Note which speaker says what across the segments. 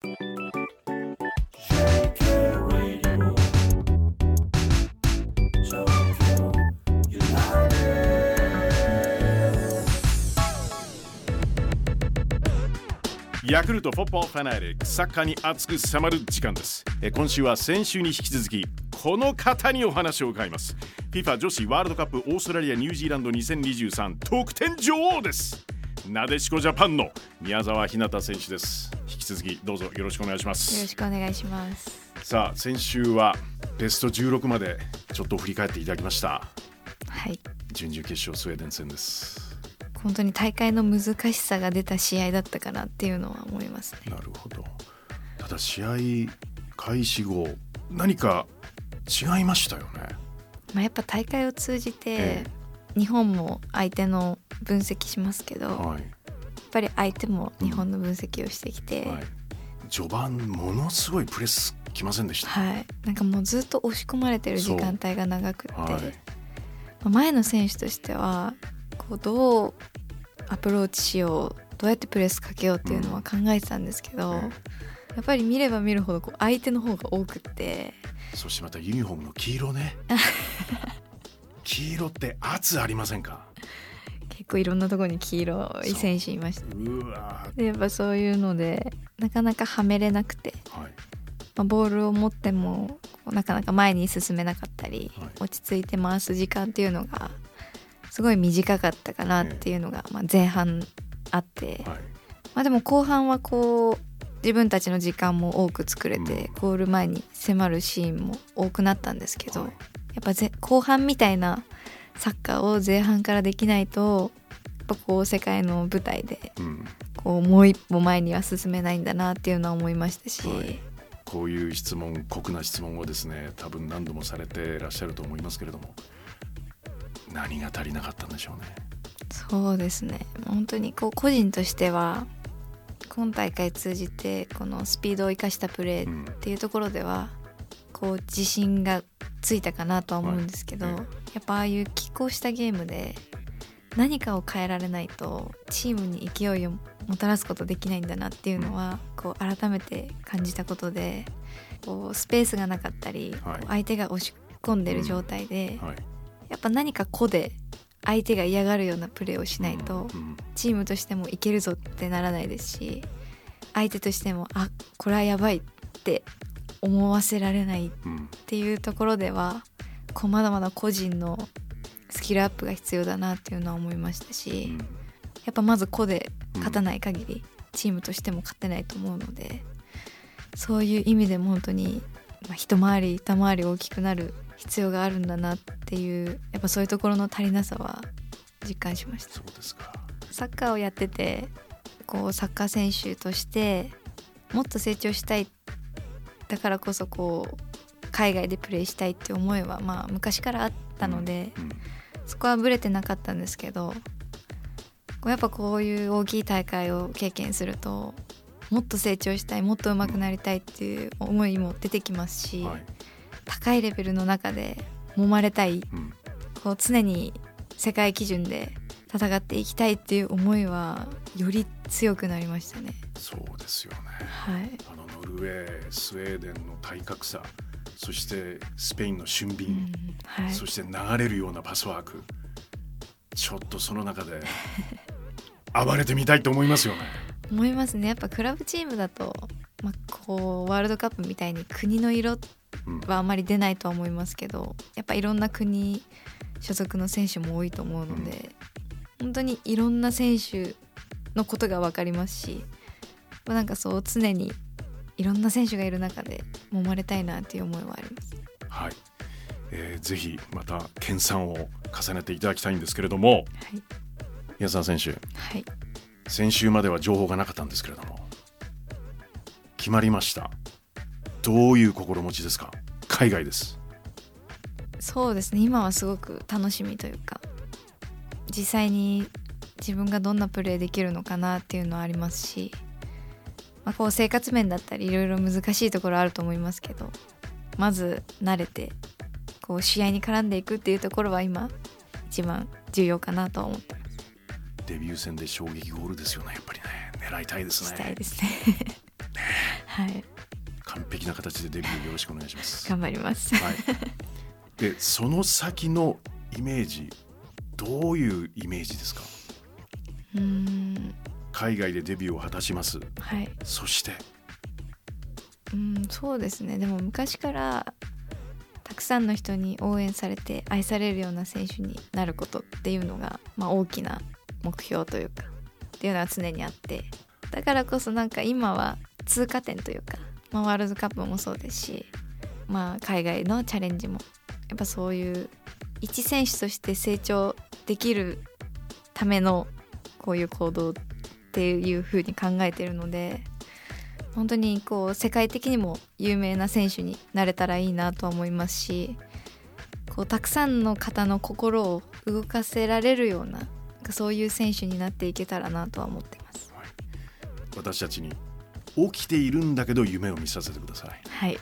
Speaker 1: ヤクルトフォッポーファナリックサッカーに熱く迫る時間です。今週は先週に引き続きこの方にお話を伺います。FIFA 女子ワールドカップオーストラリアニュージーランド2023得点女王です。なでしこジャパンの宮澤ひなた選手です。続きどうぞよろしくお願いします。
Speaker 2: よろしくお願いします。
Speaker 1: さあ先週はベスト16までちょっと振り返っていただきました。
Speaker 2: はい。
Speaker 1: 準々決勝スウェーデン戦です。
Speaker 2: 本当に大会の難しさが出た試合だったかなっていうのは思いますね。
Speaker 1: なるほど。ただ試合開始後何か違いましたよね。
Speaker 2: まあ、やっぱ大会を通じて
Speaker 1: え。
Speaker 2: 日本も相手の分析しますけど、
Speaker 1: はい
Speaker 2: ぱり相手も日本の分析をしてきて、
Speaker 1: はい、序盤ものすごいプレスきませんでした？
Speaker 2: はい、なんかもうずっと押し込まれてる時間帯が長くって、
Speaker 1: はい。
Speaker 2: まあ前の選手としてはこうどうアプローチしようどうやってプレスかけようっていうのは考えてたんですけど、
Speaker 1: え
Speaker 2: やっぱり見れば見るほどこう相手の方が多くって。
Speaker 1: えそしてまたユニフォームの黄色ね。黄色って圧ありませんか？
Speaker 2: 結構いろんなところに黄色い選手いました。でやっぱそういうのでなかなかはめれなくて、
Speaker 1: ーはい。
Speaker 2: まあ、ボールを持ってもなかなか前に進めなかったり、
Speaker 1: はい。
Speaker 2: 落ち着いて回す時間っていうのがすごい短かったかなっていうのが、まあ、前半あって、
Speaker 1: はい。
Speaker 2: まあ、でも後半はこう自分たちの時間も多く作れて、
Speaker 1: うん。
Speaker 2: ゴール前に迫るシーンも多くなったんですけど、
Speaker 1: はい。
Speaker 2: やっぱぜ後半みたいなサッカーを前半からできないとやっぱこう世界の舞台で
Speaker 1: うん。
Speaker 2: こうもう一歩前には進めないんだなっていうのは思いましたし、
Speaker 1: はい。こういう質問酷な質問をですね多分何度もされてらっしゃると思いますけれども何が足りなかったんでしょうね。
Speaker 2: そうですね。本当にこう個人としては今大会通じてこのスピードを生かしたプレーっていうところではこう自信がついたかなとは思うんですけど、
Speaker 1: はい。
Speaker 2: やっぱああいう拮抗したゲームで何かを変えられないとチームに勢いをもたらすことできないんだなっていうのはこう改めて感じたことでこうスペースがなかったり、相手が押し込んでる状態で、
Speaker 1: はい、
Speaker 2: やっぱ何か個で相手が嫌がるようなプレーをしないと、チームとしてもいけるぞってならないですし相手としてもあこれはやばいって思わせられないっ
Speaker 1: うん。
Speaker 2: ていうところではこうまだまだ個人のスキルアップが必要だなっていうのは思いましたし、
Speaker 1: うん。
Speaker 2: やっぱまず個で勝たない限りチームとしても勝てないと思うのでそういう意味でも本当に、まあ、一回り二回り大きくなる必要があるんだなっていうやっぱそういうところの足りなさは実感しました。サッカーをやっててこうサッカー選手としてもっと成長したいだからこそこう海外でプレーしたいって思いはまあ昔からあったので、
Speaker 1: うん
Speaker 2: そこはブレてなかったんですけどやっぱこういう大きい大会を経験するともっと成長したいもっと上手くなりたいっていう思いも出てきますし、
Speaker 1: はい。
Speaker 2: 高いレベルの中で揉まれたい
Speaker 1: うん。
Speaker 2: こう常に世界基準で戦っていきたいっていう思いはより強くなりましたね。
Speaker 1: そうですよね。
Speaker 2: はい、
Speaker 1: あのノルウェー、スウェーデンの体格差、そしてスペインの俊敏、
Speaker 2: うんはい、
Speaker 1: そして流れるようなパスワーク、ちょっとその中で 暴れてみたいと思いますよね。
Speaker 2: 思いますねやっぱクラブチームだと、まあ、こうワールドカップみたいに国の色
Speaker 1: うん
Speaker 2: はあまり出ないとは思いますけどやっぱいろんな国所属の選手も多いと思うので、本当にいろんな選手のことが分かりますしまあなんかそう常にいろんな選手がいる中で揉まれたいなっていう思いはあります。
Speaker 1: はい、えーぜひまた研鑽を重ねていただきたいんですけれども、
Speaker 2: はい、
Speaker 1: 宮沢選手、
Speaker 2: はい
Speaker 1: 先週までは情報がなかったんですけれども、決まりました。どういう心持ちですか？海外です。
Speaker 2: そうですね今はすごく楽しみというか実際に自分がどんなプレーできるのかなっていうのはありますし、まあ、こう生活面だったりいろいろ難しいところあると思いますけどまず慣れてこう試合に絡んでいくっていうところは今一番重要かなとは思ってます。
Speaker 1: デビュー戦で衝撃ゴールですよね。やっぱりね、狙いたいですね。
Speaker 2: したいですね。はい。
Speaker 1: 完璧な形でデビューよろしくお願いします。
Speaker 2: 頑張ります。
Speaker 1: はい、でその先のイメージどういうイメージですか？
Speaker 2: うーん
Speaker 1: 海外でデビューを果たします。
Speaker 2: はい。
Speaker 1: そして。
Speaker 2: うんそうですね。でも昔からたくさんの人に応援されて愛されるような選手になることっていうのが、まあ、大きな目標というかっていうのは常にあって。だからこそなんか今は通過点というか、まあ、ワールドカップもそうですし、まあ、海外のチャレンジもやっぱそういう一選手として成長できるためのこういう行動っていう風に考えてるので本当にこう世界的にも有名な選手になれたらいいなとは思いますしこうたくさんの方の心を動かせられるようなそういう選手になっていけたらなとは思ってます。
Speaker 1: 私たちに起きているんだけど夢を見させてください。
Speaker 2: はい、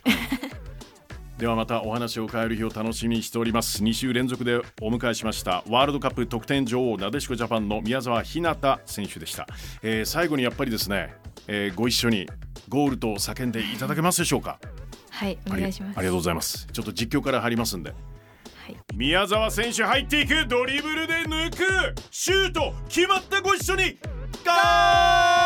Speaker 1: ではまたお話を変える日を楽しみにしております。2週連続でお迎えしました。ワールドカップ得点女王なでしこジャパンの宮沢ひなた選手でした、えー最後にやっぱりですね、えーご一緒にゴールと叫んでいただけますでしょうか？
Speaker 2: はい、お願いします。
Speaker 1: ありがとうございます。ちょっと実況から入りますんで。
Speaker 2: はい、
Speaker 1: 宮沢選手入っていく。ドリブルで抜く。シュート。決まったご一緒に。ゴー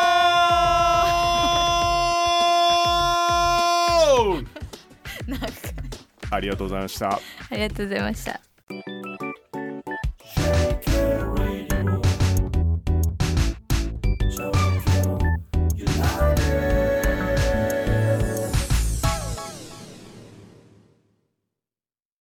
Speaker 1: ありがとうございました
Speaker 2: ありがとうございました。